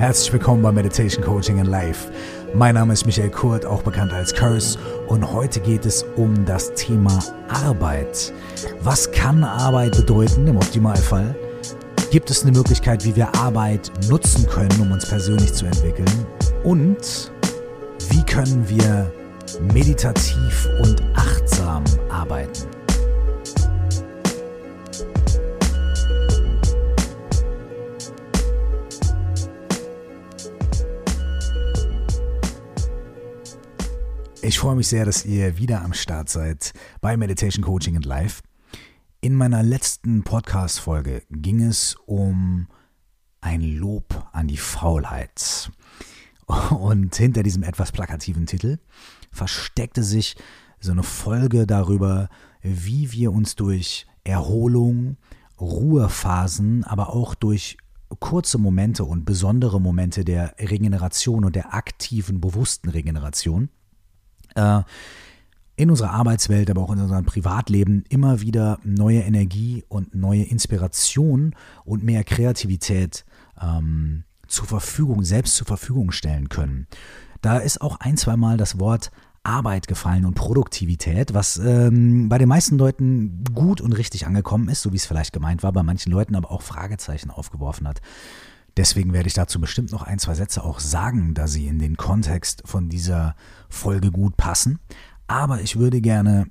Herzlich willkommen bei Meditation Coaching in Life. Mein Name ist Michael Kurt, auch bekannt als Curse, und heute geht es um das Thema Arbeit. Was kann Arbeit bedeuten im Optimalfall? Gibt es eine Möglichkeit, wie wir Arbeit nutzen können, um uns persönlich zu entwickeln? Und wie können wir meditativ und achtsam arbeiten? Ich freue mich sehr, dass ihr wieder am Start seid bei Meditation Coaching and Life. In meiner letzten Podcast-Folge ging es um ein Lob an die Faulheit. Und hinter diesem etwas plakativen Titel versteckte sich so eine Folge darüber, wie wir uns durch Erholung, Ruhephasen, aber auch durch kurze Momente und besondere Momente der Regeneration und der aktiven, bewussten Regeneration äh, in unserer Arbeitswelt, aber auch in unserem Privatleben immer wieder neue Energie und neue Inspiration und mehr Kreativität ähm, zur Verfügung, selbst zur Verfügung stellen können. Da ist auch ein, zweimal das Wort Arbeit gefallen und Produktivität, was ähm, bei den meisten Leuten gut und richtig angekommen ist, so wie es vielleicht gemeint war, bei manchen Leuten aber auch Fragezeichen aufgeworfen hat. Deswegen werde ich dazu bestimmt noch ein, zwei Sätze auch sagen, da sie in den Kontext von dieser Folge gut passen. Aber ich würde gerne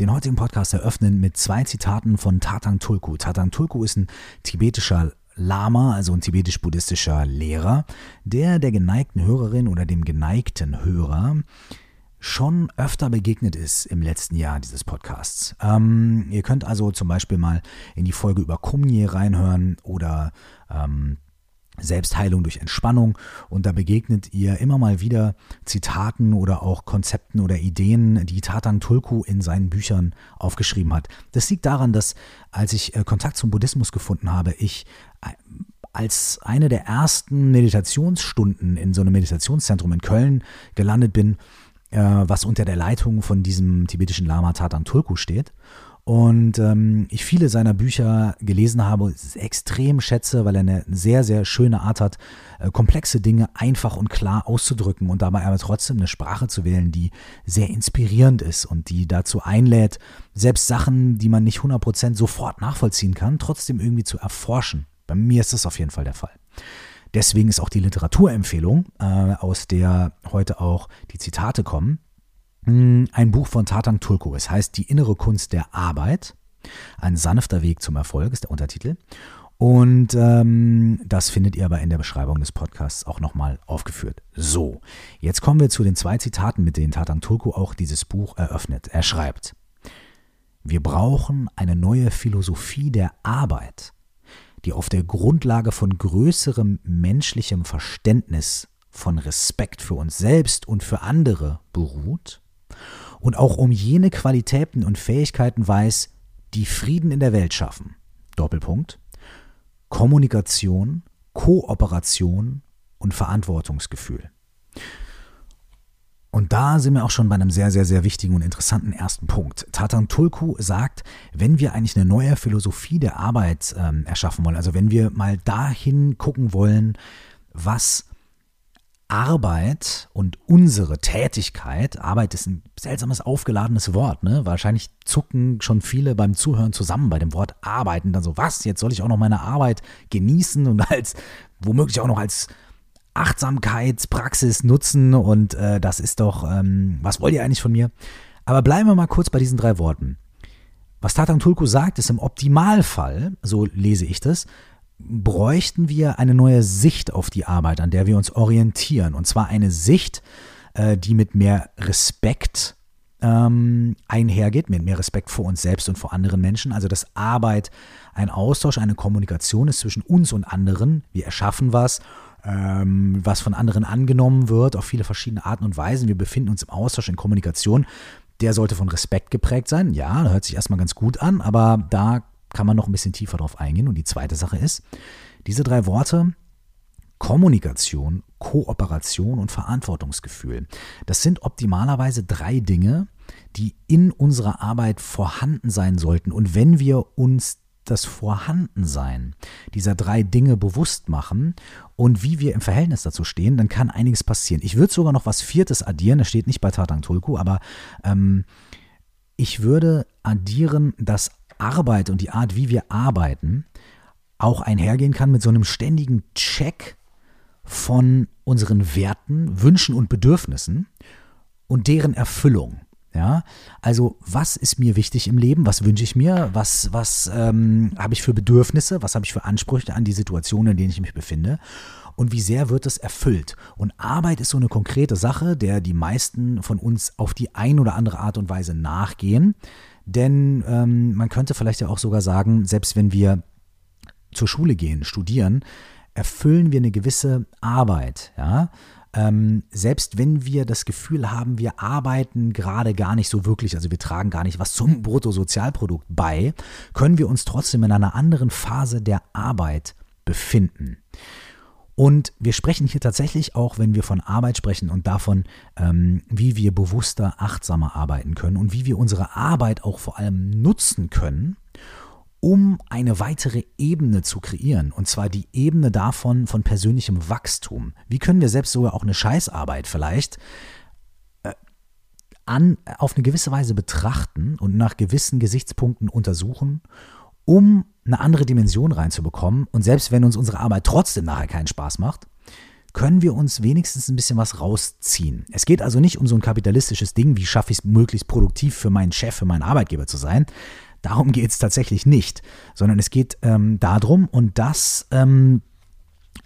den heutigen Podcast eröffnen mit zwei Zitaten von Tatang Tulku. Tatang Tulku ist ein tibetischer Lama, also ein tibetisch-buddhistischer Lehrer, der der geneigten Hörerin oder dem geneigten Hörer schon öfter begegnet ist im letzten Jahr dieses Podcasts. Ähm, ihr könnt also zum Beispiel mal in die Folge über Kumye reinhören oder ähm, Selbstheilung durch Entspannung und da begegnet ihr immer mal wieder Zitaten oder auch Konzepten oder Ideen, die Tatang Tulku in seinen Büchern aufgeschrieben hat. Das liegt daran, dass als ich äh, Kontakt zum Buddhismus gefunden habe, ich äh, als eine der ersten Meditationsstunden in so einem Meditationszentrum in Köln gelandet bin, äh, was unter der Leitung von diesem tibetischen Lama Tatang Tulku steht und ähm, ich viele seiner Bücher gelesen habe, extrem schätze, weil er eine sehr, sehr schöne Art hat, äh, komplexe Dinge einfach und klar auszudrücken und dabei aber trotzdem eine Sprache zu wählen, die sehr inspirierend ist und die dazu einlädt, selbst Sachen, die man nicht 100% sofort nachvollziehen kann, trotzdem irgendwie zu erforschen. Bei mir ist das auf jeden Fall der Fall. Deswegen ist auch die Literaturempfehlung, äh, aus der heute auch die Zitate kommen, ein Buch von Tatang Tulku. Es heißt Die innere Kunst der Arbeit. Ein sanfter Weg zum Erfolg ist der Untertitel. Und ähm, das findet ihr aber in der Beschreibung des Podcasts auch nochmal aufgeführt. So, jetzt kommen wir zu den zwei Zitaten, mit denen Tatang Tulku auch dieses Buch eröffnet. Er schreibt, wir brauchen eine neue Philosophie der Arbeit, die auf der Grundlage von größerem menschlichem Verständnis, von Respekt für uns selbst und für andere beruht und auch um jene Qualitäten und Fähigkeiten weiß, die Frieden in der Welt schaffen. Doppelpunkt. Kommunikation, Kooperation und Verantwortungsgefühl. Und da sind wir auch schon bei einem sehr, sehr, sehr wichtigen und interessanten ersten Punkt. Tatan Tulku sagt, wenn wir eigentlich eine neue Philosophie der Arbeit ähm, erschaffen wollen, also wenn wir mal dahin gucken wollen, was Arbeit und unsere Tätigkeit, Arbeit ist ein seltsames aufgeladenes Wort, ne? Wahrscheinlich zucken schon viele beim Zuhören zusammen bei dem Wort arbeiten, dann so, was, jetzt soll ich auch noch meine Arbeit genießen und als, womöglich auch noch als Achtsamkeitspraxis nutzen und äh, das ist doch, ähm, was wollt ihr eigentlich von mir? Aber bleiben wir mal kurz bei diesen drei Worten. Was Tatang Tulku sagt, ist im Optimalfall, so lese ich das, bräuchten wir eine neue Sicht auf die Arbeit, an der wir uns orientieren. Und zwar eine Sicht, äh, die mit mehr Respekt ähm, einhergeht, mit mehr Respekt vor uns selbst und vor anderen Menschen. Also dass Arbeit ein Austausch, eine Kommunikation ist zwischen uns und anderen. Wir erschaffen was, ähm, was von anderen angenommen wird, auf viele verschiedene Arten und Weisen. Wir befinden uns im Austausch, in Kommunikation. Der sollte von Respekt geprägt sein. Ja, hört sich erstmal ganz gut an, aber da kann man noch ein bisschen tiefer drauf eingehen. Und die zweite Sache ist, diese drei Worte, Kommunikation, Kooperation und Verantwortungsgefühl, das sind optimalerweise drei Dinge, die in unserer Arbeit vorhanden sein sollten. Und wenn wir uns das Vorhandensein dieser drei Dinge bewusst machen und wie wir im Verhältnis dazu stehen, dann kann einiges passieren. Ich würde sogar noch was Viertes addieren, das steht nicht bei Tatang Tulku, aber ähm, ich würde addieren, dass Arbeit und die Art, wie wir arbeiten, auch einhergehen kann mit so einem ständigen Check von unseren Werten, Wünschen und Bedürfnissen und deren Erfüllung. Ja, also was ist mir wichtig im Leben? Was wünsche ich mir? Was, was ähm, habe ich für Bedürfnisse? Was habe ich für Ansprüche an die Situation, in denen ich mich befinde? Und wie sehr wird es erfüllt? Und Arbeit ist so eine konkrete Sache, der die meisten von uns auf die ein oder andere Art und Weise nachgehen. Denn ähm, man könnte vielleicht ja auch sogar sagen, selbst wenn wir zur Schule gehen, studieren, erfüllen wir eine gewisse Arbeit, ja. Ähm, selbst wenn wir das Gefühl haben, wir arbeiten gerade gar nicht so wirklich, also wir tragen gar nicht was zum Bruttosozialprodukt bei, können wir uns trotzdem in einer anderen Phase der Arbeit befinden. Und wir sprechen hier tatsächlich auch, wenn wir von Arbeit sprechen und davon, ähm, wie wir bewusster, achtsamer arbeiten können und wie wir unsere Arbeit auch vor allem nutzen können, um eine weitere Ebene zu kreieren. Und zwar die Ebene davon von persönlichem Wachstum. Wie können wir selbst sogar auch eine Scheißarbeit vielleicht äh, an, auf eine gewisse Weise betrachten und nach gewissen Gesichtspunkten untersuchen, um eine andere Dimension reinzubekommen. Und selbst wenn uns unsere Arbeit trotzdem nachher keinen Spaß macht, können wir uns wenigstens ein bisschen was rausziehen. Es geht also nicht um so ein kapitalistisches Ding, wie schaffe ich es möglichst produktiv für meinen Chef, für meinen Arbeitgeber zu sein, Darum geht es tatsächlich nicht, sondern es geht ähm, darum, und das ähm,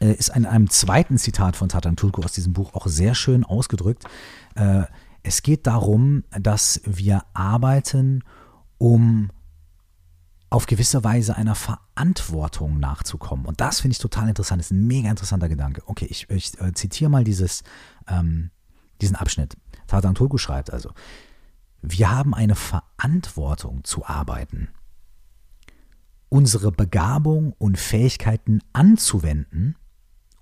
äh, ist in einem zweiten Zitat von Tatan Tulku aus diesem Buch auch sehr schön ausgedrückt. Äh, es geht darum, dass wir arbeiten, um auf gewisse Weise einer Verantwortung nachzukommen. Und das finde ich total interessant. Das ist ein mega interessanter Gedanke. Okay, ich, ich äh, zitiere mal dieses, ähm, diesen Abschnitt. Tatan Tulku schreibt also, wir haben eine Verantwortung zu arbeiten. Unsere Begabung und Fähigkeiten anzuwenden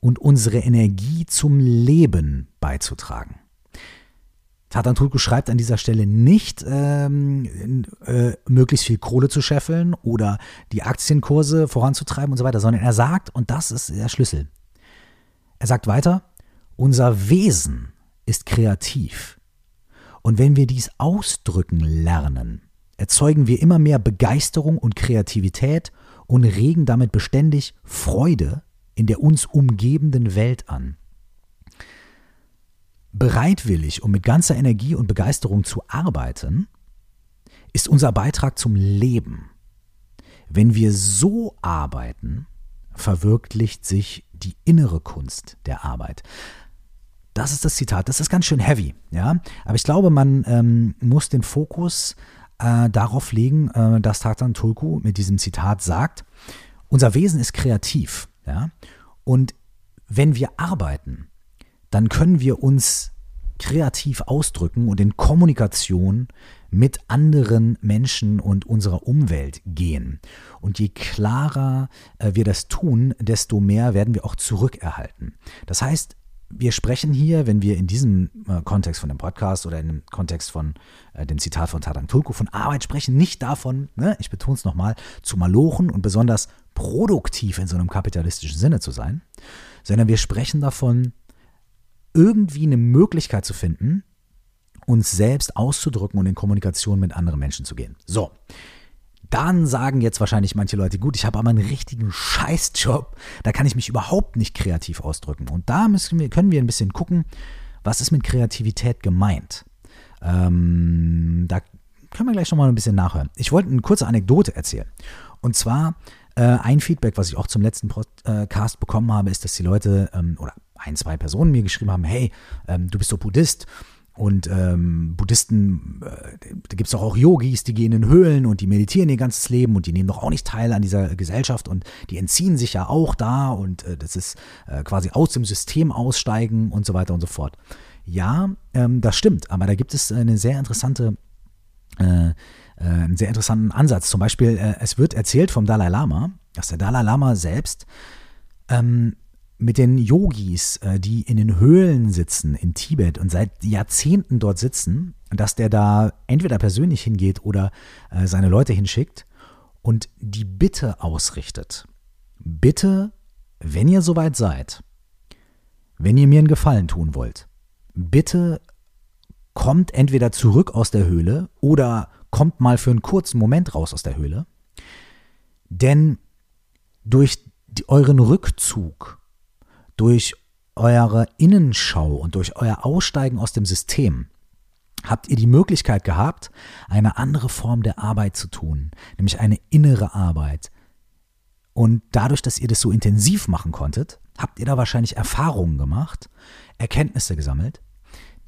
und unsere Energie zum Leben beizutragen. Tatan Tulku schreibt an dieser Stelle nicht, ähm, äh, möglichst viel Kohle zu scheffeln oder die Aktienkurse voranzutreiben und so weiter, sondern er sagt, und das ist der Schlüssel, er sagt weiter, unser Wesen ist kreativ. Und wenn wir dies ausdrücken lernen, erzeugen wir immer mehr Begeisterung und Kreativität und regen damit beständig Freude in der uns umgebenden Welt an. Bereitwillig und mit ganzer Energie und Begeisterung zu arbeiten, ist unser Beitrag zum Leben. Wenn wir so arbeiten, verwirklicht sich die innere Kunst der Arbeit. Das ist das Zitat. Das ist ganz schön heavy, ja. Aber ich glaube, man ähm, muss den Fokus äh, darauf legen, äh, dass Tatan Tulku mit diesem Zitat sagt, unser Wesen ist kreativ, ja. Und wenn wir arbeiten, dann können wir uns kreativ ausdrücken und in Kommunikation mit anderen Menschen und unserer Umwelt gehen. Und je klarer äh, wir das tun, desto mehr werden wir auch zurückerhalten. Das heißt, wir sprechen hier, wenn wir in diesem äh, Kontext von dem Podcast oder in dem Kontext von äh, dem Zitat von Tadang Tulku von Arbeit sprechen, nicht davon, ne, ich betone es nochmal, zu malochen und besonders produktiv in so einem kapitalistischen Sinne zu sein, sondern wir sprechen davon, irgendwie eine Möglichkeit zu finden, uns selbst auszudrücken und in Kommunikation mit anderen Menschen zu gehen. So, dann sagen jetzt wahrscheinlich manche Leute, gut, ich habe aber einen richtigen Scheißjob, da kann ich mich überhaupt nicht kreativ ausdrücken. Und da müssen wir, können wir ein bisschen gucken, was ist mit Kreativität gemeint. Ähm, da können wir gleich nochmal ein bisschen nachhören. Ich wollte eine kurze Anekdote erzählen. Und zwar äh, ein Feedback, was ich auch zum letzten Podcast bekommen habe, ist, dass die Leute ähm, oder ein, zwei Personen mir geschrieben haben, hey, ähm, du bist so Buddhist und ähm, Buddhisten, äh, da gibt es doch auch Yogis, die gehen in Höhlen und die meditieren ihr ganzes Leben und die nehmen doch auch nicht teil an dieser Gesellschaft und die entziehen sich ja auch da und äh, das ist äh, quasi aus dem System aussteigen und so weiter und so fort. Ja, ähm, das stimmt, aber da gibt es eine sehr interessante, äh, äh einen sehr interessanten Ansatz. Zum Beispiel, äh, es wird erzählt vom Dalai Lama, dass der Dalai Lama selbst ähm, mit den Yogis, äh, die in den Höhlen sitzen in Tibet und seit Jahrzehnten dort sitzen, dass der da entweder persönlich hingeht oder äh, seine Leute hinschickt und die Bitte ausrichtet. Bitte, wenn ihr soweit seid, wenn ihr mir einen Gefallen tun wollt, bitte kommt entweder zurück aus der Höhle oder kommt mal für einen kurzen Moment raus aus der Höhle. Denn durch euren Rückzug, durch eure Innenschau und durch euer Aussteigen aus dem System habt ihr die Möglichkeit gehabt, eine andere Form der Arbeit zu tun, nämlich eine innere Arbeit. Und dadurch, dass ihr das so intensiv machen konntet, habt ihr da wahrscheinlich Erfahrungen gemacht, Erkenntnisse gesammelt,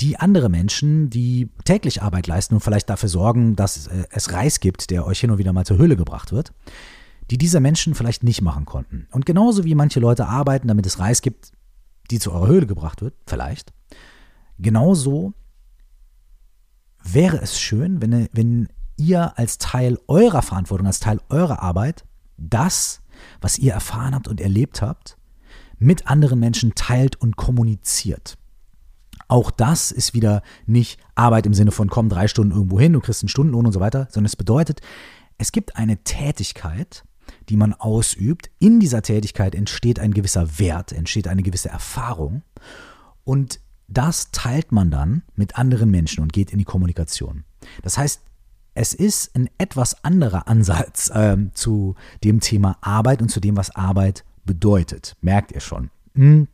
die andere Menschen, die täglich Arbeit leisten und vielleicht dafür sorgen, dass äh, es Reis gibt, der euch hin und wieder mal zur Höhle gebracht wird, die diese Menschen vielleicht nicht machen konnten. Und genauso wie manche Leute arbeiten, damit es Reis gibt, die zu eurer Höhle gebracht wird, vielleicht, genauso wäre es schön, wenn, wenn ihr als Teil eurer Verantwortung, als Teil eurer Arbeit, das, was ihr erfahren habt und erlebt habt, mit anderen Menschen teilt und kommuniziert. Auch das ist wieder nicht Arbeit im Sinne von komm drei Stunden irgendwo hin, du kriegst einen Stundenlohn und so weiter, sondern es bedeutet, es gibt eine Tätigkeit, die man ausübt. In dieser Tätigkeit entsteht ein gewisser Wert, entsteht eine gewisse Erfahrung. Und das teilt man dann mit anderen Menschen und geht in die Kommunikation. Das heißt, es ist ein etwas anderer Ansatz äh, zu dem Thema Arbeit und zu dem, was Arbeit bedeutet. Merkt ihr schon. Hm.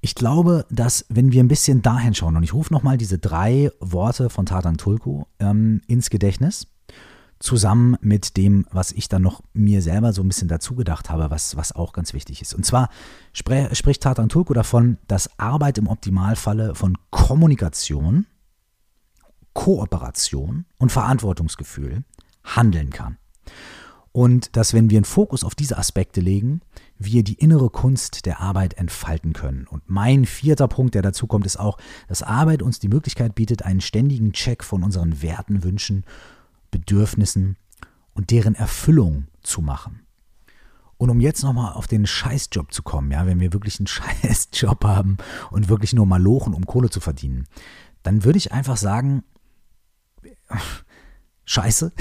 Ich glaube, dass wenn wir ein bisschen dahin schauen, und ich rufe nochmal diese drei Worte von Tatan Tulku ähm, ins Gedächtnis, zusammen mit dem, was ich dann noch mir selber so ein bisschen dazu gedacht habe, was, was auch ganz wichtig ist. Und zwar spre spricht Tatan Turko davon, dass Arbeit im Optimalfalle von Kommunikation, Kooperation und Verantwortungsgefühl handeln kann. Und dass, wenn wir einen Fokus auf diese Aspekte legen, wir die innere Kunst der Arbeit entfalten können. Und mein vierter Punkt, der dazu kommt, ist auch, dass Arbeit uns die Möglichkeit bietet, einen ständigen Check von unseren Werten, Wünschen Bedürfnissen und deren Erfüllung zu machen. Und um jetzt nochmal auf den Scheißjob zu kommen, ja, wenn wir wirklich einen Scheißjob haben und wirklich nur mal lochen, um Kohle zu verdienen, dann würde ich einfach sagen, Scheiße.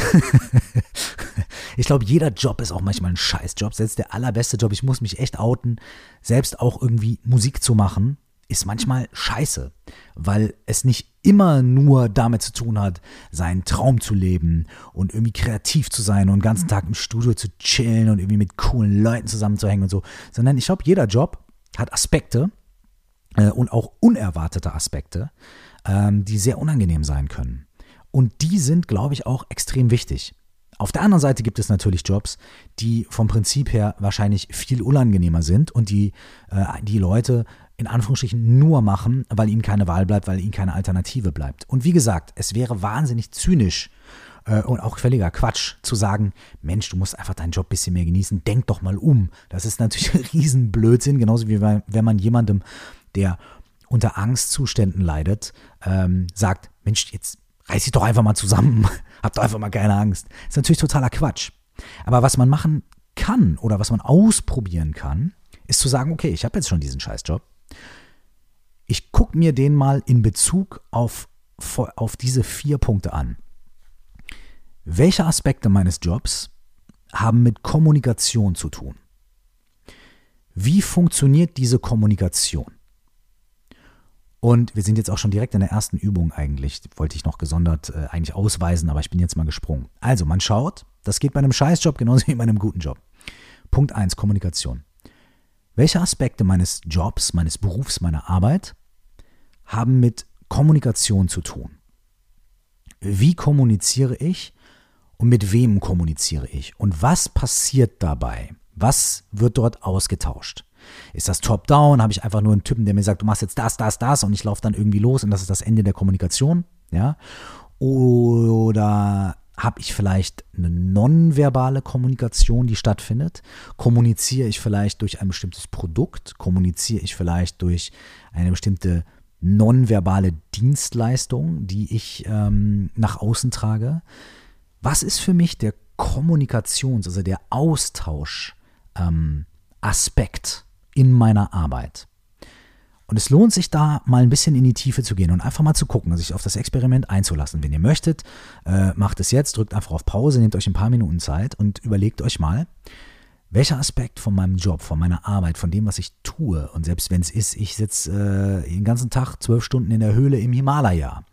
ich glaube, jeder Job ist auch manchmal ein Scheißjob. Selbst der allerbeste Job, ich muss mich echt outen, selbst auch irgendwie Musik zu machen, ist manchmal scheiße, weil es nicht immer nur damit zu tun hat, seinen Traum zu leben und irgendwie kreativ zu sein und den ganzen Tag im Studio zu chillen und irgendwie mit coolen Leuten zusammenzuhängen und so, sondern ich glaube, jeder Job hat Aspekte äh, und auch unerwartete Aspekte, ähm, die sehr unangenehm sein können. Und die sind, glaube ich, auch extrem wichtig. Auf der anderen Seite gibt es natürlich Jobs, die vom Prinzip her wahrscheinlich viel unangenehmer sind und die äh, die Leute in Anführungsstrichen nur machen, weil ihnen keine Wahl bleibt, weil ihnen keine Alternative bleibt. Und wie gesagt, es wäre wahnsinnig zynisch äh, und auch völliger Quatsch zu sagen, Mensch, du musst einfach deinen Job ein bisschen mehr genießen, denk doch mal um. Das ist natürlich ein Riesenblödsinn, genauso wie wenn man jemandem, der unter Angstzuständen leidet, ähm, sagt, Mensch, jetzt reiß dich doch einfach mal zusammen, hab doch einfach mal keine Angst. Das ist natürlich totaler Quatsch. Aber was man machen kann oder was man ausprobieren kann, ist zu sagen, okay, ich habe jetzt schon diesen Scheißjob ich gucke mir den mal in Bezug auf, auf diese vier Punkte an. Welche Aspekte meines Jobs haben mit Kommunikation zu tun? Wie funktioniert diese Kommunikation? Und wir sind jetzt auch schon direkt in der ersten Übung eigentlich. Wollte ich noch gesondert äh, eigentlich ausweisen, aber ich bin jetzt mal gesprungen. Also, man schaut, das geht bei einem Scheißjob genauso wie bei einem guten Job. Punkt 1, Kommunikation. Welche Aspekte meines Jobs, meines Berufs, meiner Arbeit haben mit Kommunikation zu tun. Wie kommuniziere ich und mit wem kommuniziere ich? Und was passiert dabei? Was wird dort ausgetauscht? Ist das top-down? Habe ich einfach nur einen Typen, der mir sagt, du machst jetzt das, das, das und ich laufe dann irgendwie los und das ist das Ende der Kommunikation? Ja? Oder habe ich vielleicht eine nonverbale Kommunikation, die stattfindet? Kommuniziere ich vielleicht durch ein bestimmtes Produkt? Kommuniziere ich vielleicht durch eine bestimmte nonverbale Dienstleistung, die ich ähm, nach außen trage. Was ist für mich der Kommunikations-, also der Austausch-Aspekt ähm, in meiner Arbeit? Und es lohnt sich da mal ein bisschen in die Tiefe zu gehen und einfach mal zu gucken, sich auf das Experiment einzulassen. Wenn ihr möchtet, äh, macht es jetzt, drückt einfach auf Pause, nehmt euch ein paar Minuten Zeit und überlegt euch mal, welcher Aspekt von meinem Job, von meiner Arbeit, von dem, was ich tue, und selbst wenn es ist, ich sitze äh, den ganzen Tag zwölf Stunden in der Höhle im Himalaya.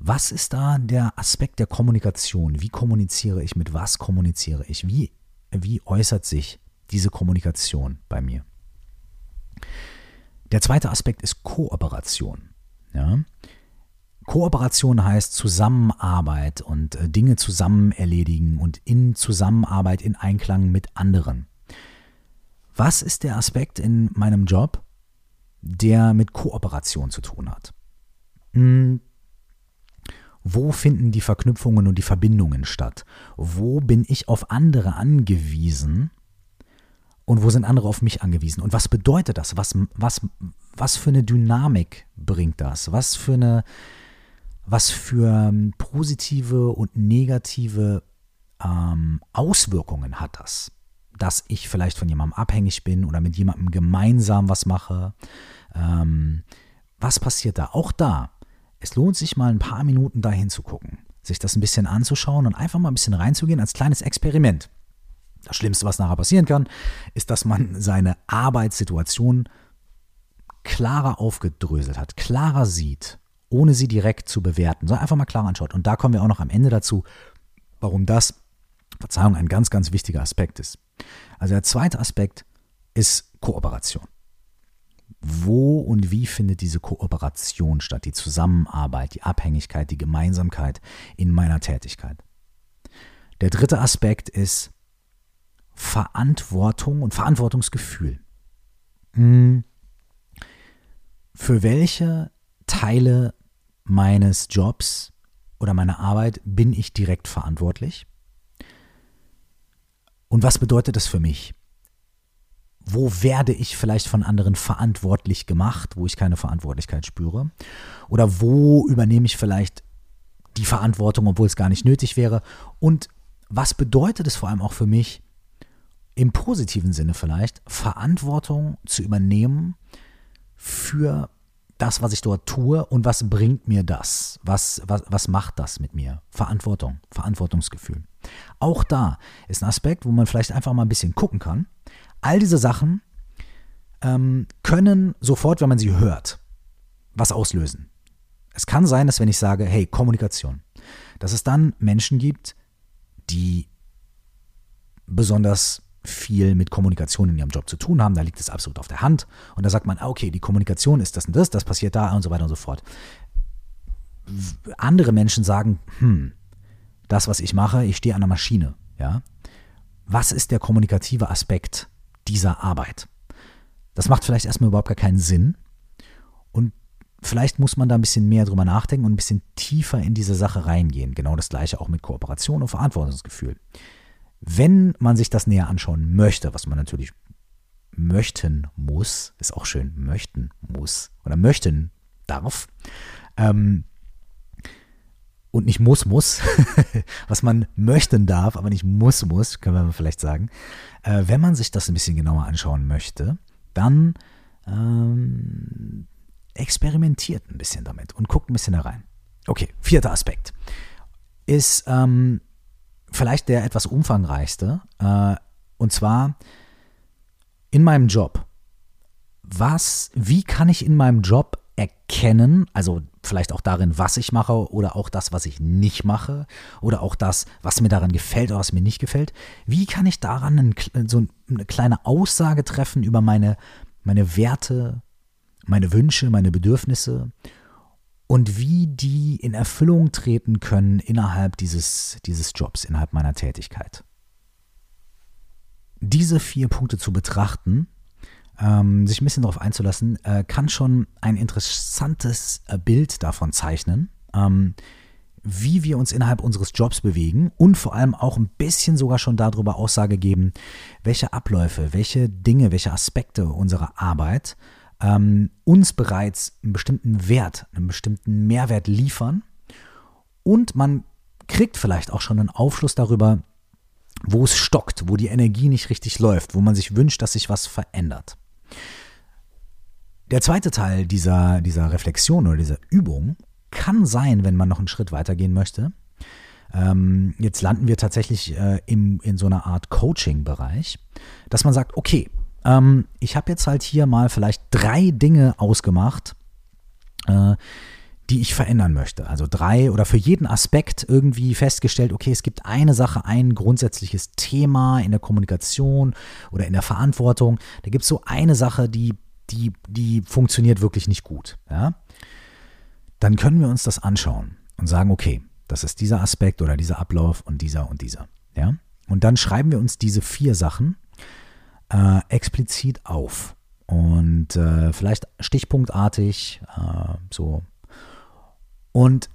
Was ist da der Aspekt der Kommunikation? Wie kommuniziere ich? Mit was kommuniziere ich? Wie, wie äußert sich diese Kommunikation bei mir? Der zweite Aspekt ist Kooperation. Ja? Kooperation heißt Zusammenarbeit und äh, Dinge zusammen erledigen und in Zusammenarbeit, in Einklang mit anderen. Was ist der Aspekt in meinem Job, der mit Kooperation zu tun hat? Hm. Wo finden die Verknüpfungen und die Verbindungen statt? Wo bin ich auf andere angewiesen? Und wo sind andere auf mich angewiesen? Und was bedeutet das? Was, was, was für eine Dynamik bringt das? Was für eine, was für ähm, positive und negative ähm, Auswirkungen hat das, dass ich vielleicht von jemandem abhängig bin oder mit jemandem gemeinsam was mache. Ähm, was passiert da? Auch da, es lohnt sich mal ein paar Minuten dahin zu gucken, sich das ein bisschen anzuschauen und einfach mal ein bisschen reinzugehen als kleines Experiment. Das Schlimmste, was nachher passieren kann, ist, dass man seine Arbeitssituation klarer aufgedröselt hat, klarer sieht ohne sie direkt zu bewerten, sondern einfach mal klar anschaut. Und da kommen wir auch noch am Ende dazu, warum das, Verzeihung, ein ganz, ganz wichtiger Aspekt ist. Also der zweite Aspekt ist Kooperation. Wo und wie findet diese Kooperation statt, die Zusammenarbeit, die Abhängigkeit, die Gemeinsamkeit in meiner Tätigkeit? Der dritte Aspekt ist Verantwortung und Verantwortungsgefühl. Hm. Für welche Teile meines Jobs oder meiner Arbeit bin ich direkt verantwortlich? Und was bedeutet das für mich? Wo werde ich vielleicht von anderen verantwortlich gemacht, wo ich keine Verantwortlichkeit spüre? Oder wo übernehme ich vielleicht die Verantwortung, obwohl es gar nicht nötig wäre? Und was bedeutet es vor allem auch für mich, im positiven Sinne vielleicht, Verantwortung zu übernehmen für das, was ich dort tue und was bringt mir das? Was, was, was macht das mit mir? Verantwortung, Verantwortungsgefühl. Auch da ist ein Aspekt, wo man vielleicht einfach mal ein bisschen gucken kann. All diese Sachen ähm, können sofort, wenn man sie hört, was auslösen. Es kann sein, dass wenn ich sage, hey, Kommunikation, dass es dann Menschen gibt, die besonders viel mit Kommunikation in ihrem Job zu tun haben. Da liegt es absolut auf der Hand. Und da sagt man, ah, okay, die Kommunikation ist das und das, das passiert da und so weiter und so fort. Andere Menschen sagen, hm, das, was ich mache, ich stehe an der Maschine. Ja? Was ist der kommunikative Aspekt dieser Arbeit? Das macht vielleicht erstmal überhaupt gar keinen Sinn. Und vielleicht muss man da ein bisschen mehr drüber nachdenken und ein bisschen tiefer in diese Sache reingehen. Genau das gleiche auch mit Kooperation und Verantwortungsgefühl. Wenn man sich das näher anschauen möchte, was man natürlich möchten muss, ist auch schön, möchten muss oder möchten darf, ähm, und nicht muss, muss, was man möchten darf, aber nicht muss, muss, können wir vielleicht sagen. Äh, wenn man sich das ein bisschen genauer anschauen möchte, dann ähm, experimentiert ein bisschen damit und guckt ein bisschen da rein. Okay, vierter Aspekt ist ähm, vielleicht der etwas umfangreichste. Äh, und zwar in meinem Job. Was, wie kann ich in meinem Job erkennen, also vielleicht auch darin, was ich mache oder auch das, was ich nicht mache oder auch das, was mir daran gefällt oder was mir nicht gefällt. Wie kann ich daran ein, so eine kleine Aussage treffen über meine, meine Werte, meine Wünsche, meine Bedürfnisse und wie die in Erfüllung treten können innerhalb dieses, dieses Jobs, innerhalb meiner Tätigkeit. Diese vier Punkte zu betrachten, ähm, sich ein bisschen darauf einzulassen, äh, kann schon ein interessantes äh, Bild davon zeichnen, ähm, wie wir uns innerhalb unseres Jobs bewegen und vor allem auch ein bisschen sogar schon darüber Aussage geben, welche Abläufe, welche Dinge, welche Aspekte unserer Arbeit ähm, uns bereits einen bestimmten Wert, einen bestimmten Mehrwert liefern und man kriegt vielleicht auch schon einen Aufschluss darüber, wo es stockt, wo die Energie nicht richtig läuft, wo man sich wünscht, dass sich was verändert. Der zweite Teil dieser, dieser Reflexion oder dieser Übung kann sein, wenn man noch einen Schritt weitergehen möchte. Ähm, jetzt landen wir tatsächlich äh, im, in so einer Art Coaching-Bereich, dass man sagt, okay, ähm, ich habe jetzt halt hier mal vielleicht drei Dinge ausgemacht, äh, die ich verändern möchte. Also drei oder für jeden Aspekt irgendwie festgestellt, okay, es gibt eine Sache, ein grundsätzliches Thema in der Kommunikation oder in der Verantwortung. Da gibt es so eine Sache, die, die, die funktioniert wirklich nicht gut. Ja? Dann können wir uns das anschauen und sagen, okay, das ist dieser Aspekt oder dieser Ablauf und dieser und dieser. Ja? Und dann schreiben wir uns diese vier Sachen äh, explizit auf. Und äh, vielleicht stichpunktartig, äh, so. Und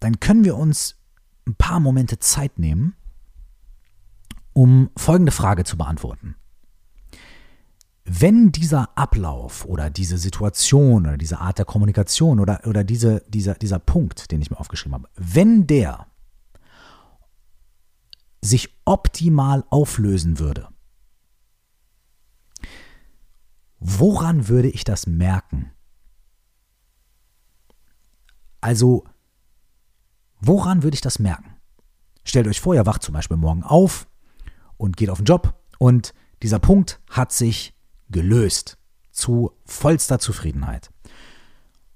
dann können wir uns ein paar Momente Zeit nehmen, um folgende Frage zu beantworten. Wenn dieser Ablauf oder diese Situation oder diese Art der Kommunikation oder, oder diese, dieser, dieser Punkt, den ich mir aufgeschrieben habe, wenn der sich optimal auflösen würde, woran würde ich das merken? Also, woran würde ich das merken? Stellt euch vor, ihr wacht zum Beispiel morgen auf und geht auf den Job und dieser Punkt hat sich gelöst zu vollster Zufriedenheit.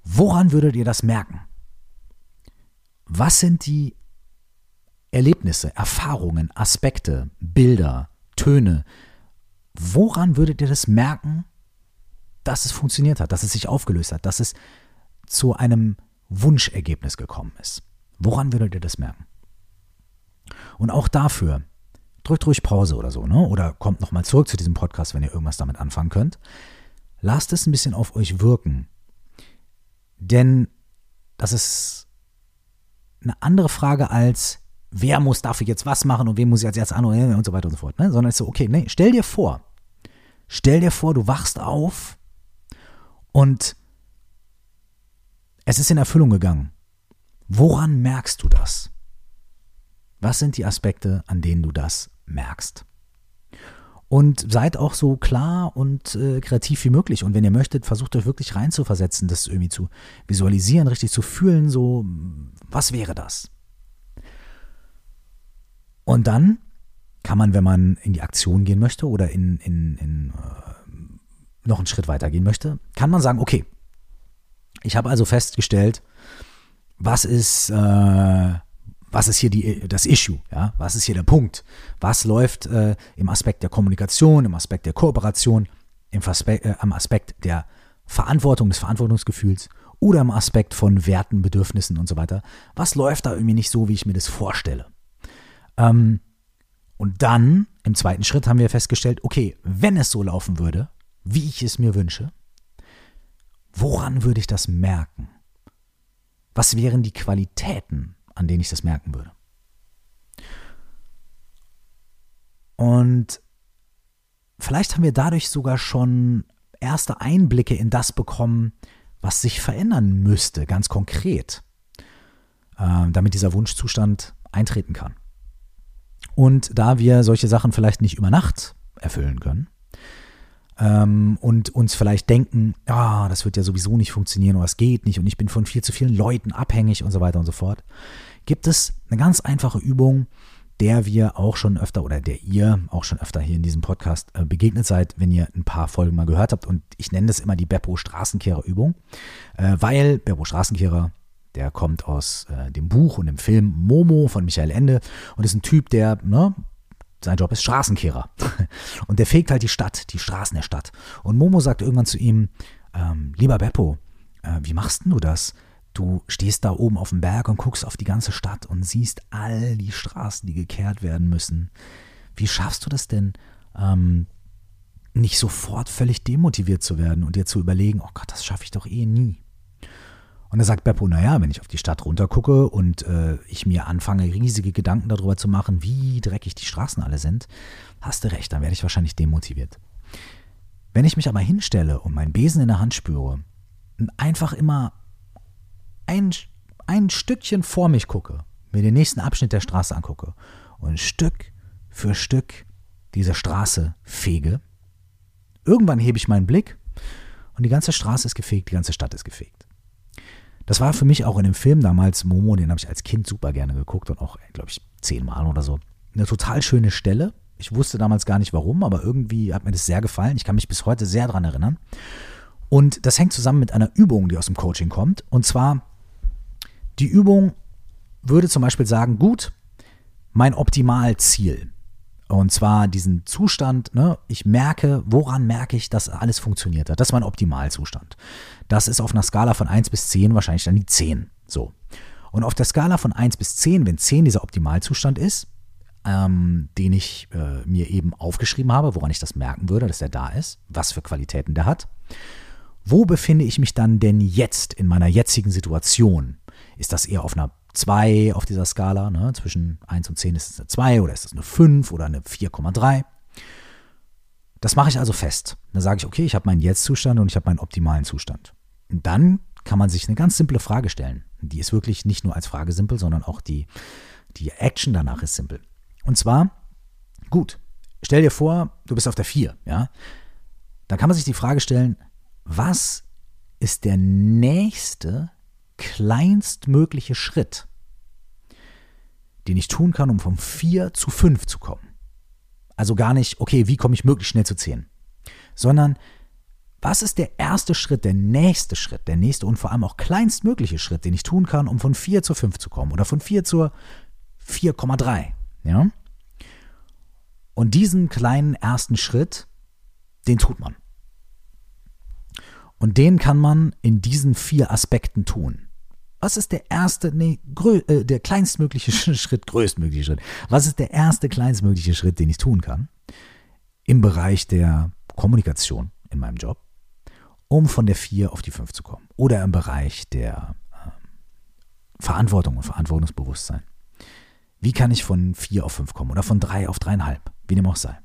Woran würdet ihr das merken? Was sind die Erlebnisse, Erfahrungen, Aspekte, Bilder, Töne, woran würdet ihr das merken, dass es funktioniert hat, dass es sich aufgelöst hat, dass es zu einem Wunschergebnis gekommen ist? Woran würdet ihr das merken? Und auch dafür, drückt ruhig Pause oder so, ne? Oder kommt nochmal zurück zu diesem Podcast, wenn ihr irgendwas damit anfangen könnt. Lasst es ein bisschen auf euch wirken. Denn das ist eine andere Frage als, wer muss dafür jetzt was machen und wem muss ich als erstes an und so weiter und so fort. Ne? Sondern es ist so, okay, nee, stell dir vor, stell dir vor, du wachst auf und es ist in Erfüllung gegangen. Woran merkst du das? Was sind die Aspekte, an denen du das merkst? Und seid auch so klar und äh, kreativ wie möglich. Und wenn ihr möchtet, versucht euch wirklich reinzuversetzen, das irgendwie zu visualisieren, richtig zu fühlen, so, was wäre das? Und dann kann man, wenn man in die Aktion gehen möchte oder in, in, in äh, noch einen Schritt weiter gehen möchte, kann man sagen, okay, ich habe also festgestellt, was ist, äh, was ist hier die, das Issue, ja? was ist hier der Punkt, was läuft äh, im Aspekt der Kommunikation, im Aspekt der Kooperation, im Aspekt, äh, am Aspekt der Verantwortung, des Verantwortungsgefühls oder im Aspekt von Werten, Bedürfnissen und so weiter. Was läuft da irgendwie nicht so, wie ich mir das vorstelle? Ähm, und dann, im zweiten Schritt, haben wir festgestellt, okay, wenn es so laufen würde, wie ich es mir wünsche, woran würde ich das merken? Was wären die Qualitäten, an denen ich das merken würde? Und vielleicht haben wir dadurch sogar schon erste Einblicke in das bekommen, was sich verändern müsste, ganz konkret, äh, damit dieser Wunschzustand eintreten kann. Und da wir solche Sachen vielleicht nicht über Nacht erfüllen können ähm, und uns vielleicht denken, ah, das wird ja sowieso nicht funktionieren oder es geht nicht und ich bin von viel zu vielen Leuten abhängig und so weiter und so fort, gibt es eine ganz einfache Übung, der wir auch schon öfter oder der ihr auch schon öfter hier in diesem Podcast äh, begegnet seid, wenn ihr ein paar Folgen mal gehört habt. Und ich nenne das immer die Beppo Straßenkehrer Übung, äh, weil Beppo Straßenkehrer der kommt aus äh, dem Buch und dem Film Momo von Michael Ende und ist ein Typ, der, ne, sein Job ist Straßenkehrer. Und der fegt halt die Stadt, die Straßen der Stadt. Und Momo sagt irgendwann zu ihm, ähm, lieber Beppo, äh, wie machst du das? Du stehst da oben auf dem Berg und guckst auf die ganze Stadt und siehst all die Straßen, die gekehrt werden müssen. Wie schaffst du das denn, ähm, nicht sofort völlig demotiviert zu werden und dir zu überlegen, oh Gott, das schaffe ich doch eh nie. Und da sagt Beppo, naja, wenn ich auf die Stadt runtergucke und äh, ich mir anfange, riesige Gedanken darüber zu machen, wie dreckig die Straßen alle sind, hast du recht, dann werde ich wahrscheinlich demotiviert. Wenn ich mich aber hinstelle und meinen Besen in der Hand spüre und einfach immer ein, ein Stückchen vor mich gucke, mir den nächsten Abschnitt der Straße angucke und Stück für Stück diese Straße fege, irgendwann hebe ich meinen Blick und die ganze Straße ist gefegt, die ganze Stadt ist gefegt. Das war für mich auch in dem Film damals, Momo, den habe ich als Kind super gerne geguckt und auch, glaube ich, zehnmal oder so. Eine total schöne Stelle. Ich wusste damals gar nicht warum, aber irgendwie hat mir das sehr gefallen. Ich kann mich bis heute sehr daran erinnern. Und das hängt zusammen mit einer Übung, die aus dem Coaching kommt. Und zwar, die Übung würde zum Beispiel sagen, gut, mein Optimalziel. Und zwar diesen Zustand, ne, ich merke, woran merke ich, dass alles funktioniert hat. Das ist mein Optimalzustand. Das ist auf einer Skala von 1 bis 10 wahrscheinlich dann die 10. So. Und auf der Skala von 1 bis 10, wenn 10 dieser Optimalzustand ist, ähm, den ich äh, mir eben aufgeschrieben habe, woran ich das merken würde, dass der da ist, was für Qualitäten der hat. Wo befinde ich mich dann denn jetzt in meiner jetzigen Situation? Ist das eher auf einer 2 auf dieser Skala? Ne? Zwischen 1 und 10 ist es eine 2 oder ist es eine 5 oder eine 4,3? Das mache ich also fest. Dann sage ich, okay, ich habe meinen Jetzt-Zustand und ich habe meinen optimalen Zustand. Und dann kann man sich eine ganz simple Frage stellen. Die ist wirklich nicht nur als Frage simpel, sondern auch die, die Action danach ist simpel. Und zwar, gut, stell dir vor, du bist auf der 4, ja? Dann kann man sich die Frage stellen, was ist der nächste kleinstmögliche Schritt, den ich tun kann, um von 4 zu 5 zu kommen? Also gar nicht, okay, wie komme ich möglichst schnell zu 10? Sondern, was ist der erste Schritt, der nächste Schritt, der nächste und vor allem auch kleinstmögliche Schritt, den ich tun kann, um von 4 zu 5 zu kommen oder von 4 zur 4,3? Ja? Und diesen kleinen ersten Schritt, den tut man. Und den kann man in diesen vier Aspekten tun. Was ist der erste, nee, äh, der kleinstmögliche Schritt, größtmögliche Schritt? Was ist der erste kleinstmögliche Schritt, den ich tun kann? Im Bereich der Kommunikation in meinem Job, um von der 4 auf die 5 zu kommen. Oder im Bereich der äh, Verantwortung und Verantwortungsbewusstsein. Wie kann ich von 4 auf 5 kommen oder von 3 auf 3,5, wie dem auch sei.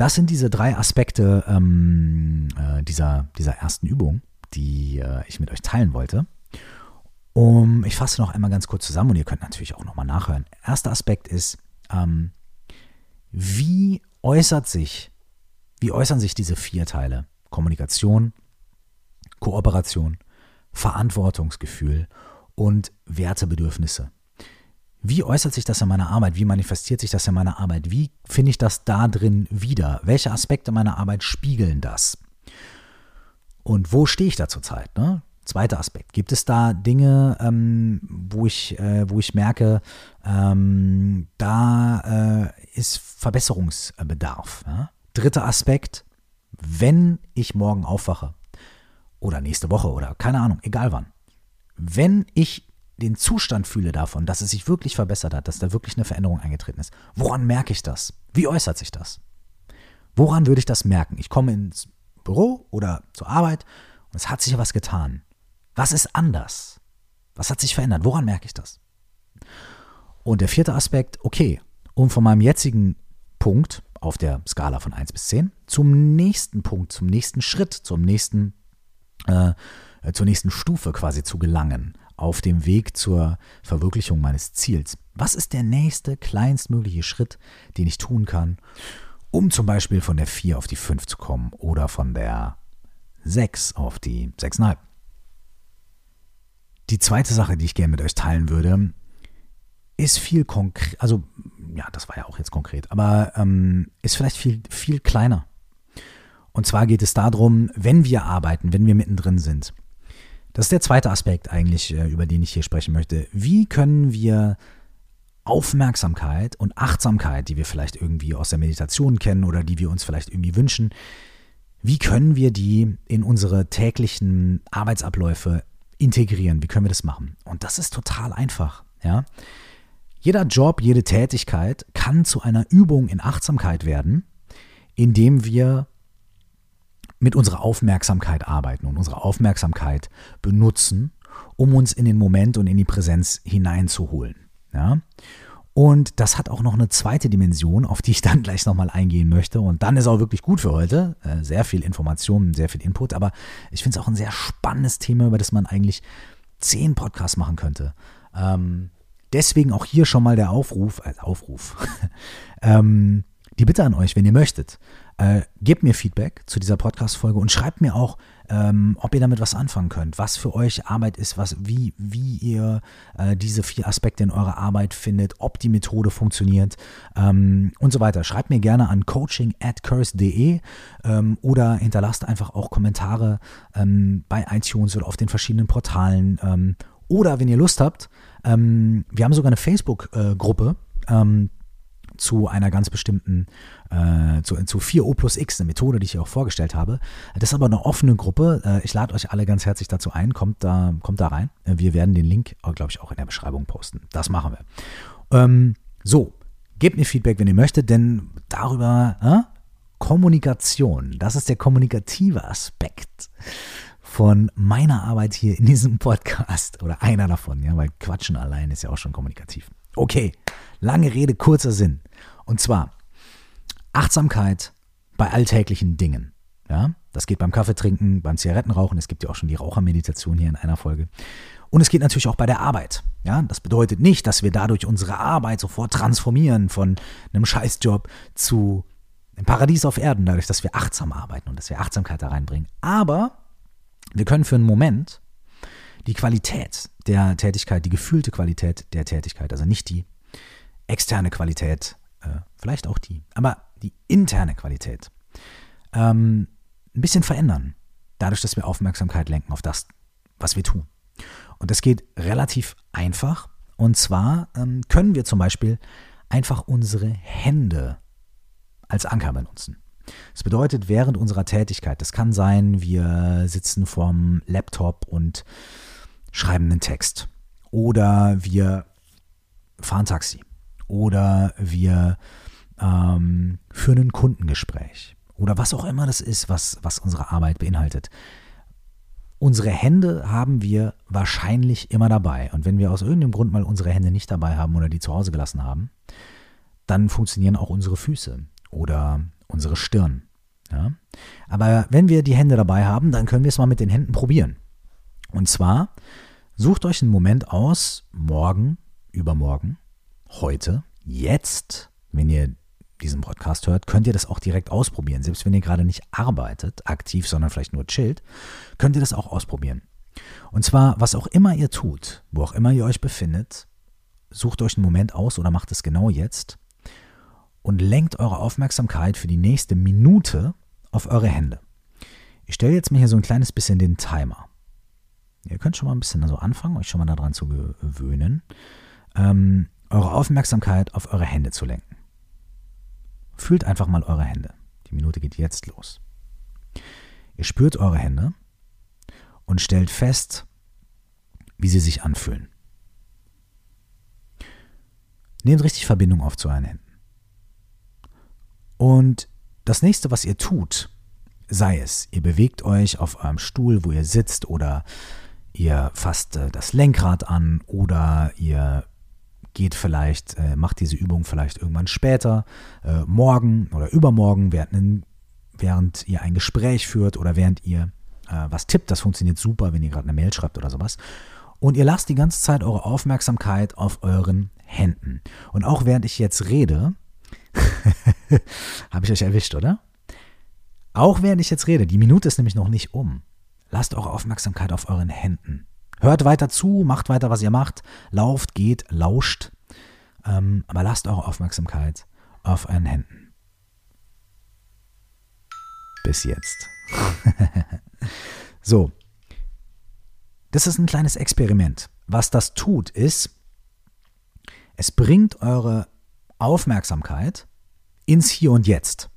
Das sind diese drei Aspekte ähm, äh, dieser, dieser ersten Übung, die äh, ich mit euch teilen wollte. Um, ich fasse noch einmal ganz kurz zusammen und ihr könnt natürlich auch nochmal nachhören. Erster Aspekt ist, ähm, wie äußert sich, wie äußern sich diese vier Teile? Kommunikation, Kooperation, Verantwortungsgefühl und Wertebedürfnisse. Wie äußert sich das in meiner Arbeit? Wie manifestiert sich das in meiner Arbeit? Wie finde ich das da drin wieder? Welche Aspekte meiner Arbeit spiegeln das? Und wo stehe ich da zurzeit? Ne? Zweiter Aspekt. Gibt es da Dinge, ähm, wo, ich, äh, wo ich merke, ähm, da äh, ist Verbesserungsbedarf? Ja? Dritter Aspekt. Wenn ich morgen aufwache oder nächste Woche oder keine Ahnung, egal wann, wenn ich den Zustand fühle davon, dass es sich wirklich verbessert hat, dass da wirklich eine Veränderung eingetreten ist, woran merke ich das? Wie äußert sich das? Woran würde ich das merken? Ich komme ins Büro oder zur Arbeit und es hat sich was getan. Was ist anders? Was hat sich verändert? Woran merke ich das? Und der vierte Aspekt, okay, um von meinem jetzigen Punkt auf der Skala von 1 bis 10 zum nächsten Punkt, zum nächsten Schritt, zum nächsten, äh, zur nächsten Stufe quasi zu gelangen, auf dem Weg zur Verwirklichung meines Ziels. Was ist der nächste kleinstmögliche Schritt, den ich tun kann, um zum Beispiel von der 4 auf die 5 zu kommen oder von der 6 auf die 6,5? Die zweite Sache, die ich gerne mit euch teilen würde, ist viel konkret, also ja, das war ja auch jetzt konkret, aber ähm, ist vielleicht viel, viel kleiner. Und zwar geht es darum, wenn wir arbeiten, wenn wir mittendrin sind, das ist der zweite Aspekt eigentlich, äh, über den ich hier sprechen möchte. Wie können wir Aufmerksamkeit und Achtsamkeit, die wir vielleicht irgendwie aus der Meditation kennen oder die wir uns vielleicht irgendwie wünschen, wie können wir die in unsere täglichen Arbeitsabläufe integrieren? Wie können wir das machen? Und das ist total einfach, ja. Jeder Job, jede Tätigkeit kann zu einer Übung in Achtsamkeit werden, indem wir mit unserer Aufmerksamkeit arbeiten und unsere Aufmerksamkeit benutzen, um uns in den Moment und in die Präsenz hineinzuholen. Ja? Und das hat auch noch eine zweite Dimension, auf die ich dann gleich nochmal eingehen möchte. Und dann ist auch wirklich gut für heute. Äh, sehr viel Information, sehr viel Input. Aber ich finde es auch ein sehr spannendes Thema, über das man eigentlich zehn Podcasts machen könnte. Ähm, deswegen auch hier schon mal der Aufruf, äh, Aufruf, ähm, die Bitte an euch, wenn ihr möchtet, äh, gebt mir Feedback zu dieser Podcast-Folge und schreibt mir auch, ähm, ob ihr damit was anfangen könnt, was für euch Arbeit ist, was, wie, wie ihr äh, diese vier Aspekte in eurer Arbeit findet, ob die Methode funktioniert ähm, und so weiter. Schreibt mir gerne an coaching at curse.de ähm, oder hinterlasst einfach auch Kommentare ähm, bei iTunes oder auf den verschiedenen Portalen. Ähm, oder wenn ihr Lust habt, ähm, wir haben sogar eine Facebook-Gruppe. Äh, zu einer ganz bestimmten, äh, zu, zu 4O plus X, eine Methode, die ich hier auch vorgestellt habe. Das ist aber eine offene Gruppe. Äh, ich lade euch alle ganz herzlich dazu ein. Kommt da, kommt da rein. Äh, wir werden den Link, äh, glaube ich, auch in der Beschreibung posten. Das machen wir. Ähm, so, gebt mir Feedback, wenn ihr möchtet, denn darüber äh, Kommunikation, das ist der kommunikative Aspekt von meiner Arbeit hier in diesem Podcast oder einer davon, ja, weil Quatschen allein ist ja auch schon kommunikativ. Okay, lange Rede, kurzer Sinn. Und zwar Achtsamkeit bei alltäglichen Dingen. Ja, das geht beim Kaffeetrinken, beim Zigarettenrauchen. Es gibt ja auch schon die Rauchermeditation hier in einer Folge. Und es geht natürlich auch bei der Arbeit. Ja, das bedeutet nicht, dass wir dadurch unsere Arbeit sofort transformieren von einem Scheißjob zu einem Paradies auf Erden, dadurch, dass wir achtsam arbeiten und dass wir Achtsamkeit da reinbringen. Aber wir können für einen Moment die Qualität der Tätigkeit, die gefühlte Qualität der Tätigkeit, also nicht die externe Qualität, äh, vielleicht auch die, aber die interne Qualität ähm, ein bisschen verändern. Dadurch, dass wir Aufmerksamkeit lenken auf das, was wir tun. Und das geht relativ einfach. Und zwar ähm, können wir zum Beispiel einfach unsere Hände als Anker benutzen. Das bedeutet, während unserer Tätigkeit, das kann sein, wir sitzen vorm Laptop und schreiben einen Text. Oder wir fahren Taxi oder wir ähm, führen ein Kundengespräch oder was auch immer das ist, was, was unsere Arbeit beinhaltet. Unsere Hände haben wir wahrscheinlich immer dabei. Und wenn wir aus irgendeinem Grund mal unsere Hände nicht dabei haben oder die zu Hause gelassen haben, dann funktionieren auch unsere Füße oder unsere Stirn. Ja? Aber wenn wir die Hände dabei haben, dann können wir es mal mit den Händen probieren. Und zwar sucht euch einen Moment aus, morgen, übermorgen, heute, jetzt, wenn ihr diesen Podcast hört, könnt ihr das auch direkt ausprobieren. Selbst wenn ihr gerade nicht arbeitet, aktiv, sondern vielleicht nur chillt, könnt ihr das auch ausprobieren. Und zwar, was auch immer ihr tut, wo auch immer ihr euch befindet, sucht euch einen Moment aus oder macht es genau jetzt und lenkt eure Aufmerksamkeit für die nächste Minute auf eure Hände. Ich stelle jetzt mal hier so ein kleines bisschen den Timer. Ihr könnt schon mal ein bisschen so anfangen, euch schon mal daran zu gewöhnen. Ähm, eure Aufmerksamkeit auf eure Hände zu lenken. Fühlt einfach mal eure Hände. Die Minute geht jetzt los. Ihr spürt eure Hände und stellt fest, wie sie sich anfühlen. Nehmt richtig Verbindung auf zu euren Händen. Und das nächste, was ihr tut, sei es, ihr bewegt euch auf eurem Stuhl, wo ihr sitzt, oder ihr fasst äh, das Lenkrad an, oder ihr geht vielleicht, äh, macht diese Übung vielleicht irgendwann später, äh, morgen oder übermorgen, während, während ihr ein Gespräch führt oder während ihr äh, was tippt. Das funktioniert super, wenn ihr gerade eine Mail schreibt oder sowas. Und ihr lasst die ganze Zeit eure Aufmerksamkeit auf euren Händen. Und auch während ich jetzt rede, habe ich euch erwischt, oder? Auch während ich jetzt rede, die Minute ist nämlich noch nicht um. Lasst eure Aufmerksamkeit auf euren Händen. Hört weiter zu, macht weiter, was ihr macht, lauft, geht, lauscht, ähm, aber lasst eure Aufmerksamkeit auf euren Händen. Bis jetzt. so, das ist ein kleines Experiment. Was das tut, ist, es bringt eure Aufmerksamkeit ins Hier und Jetzt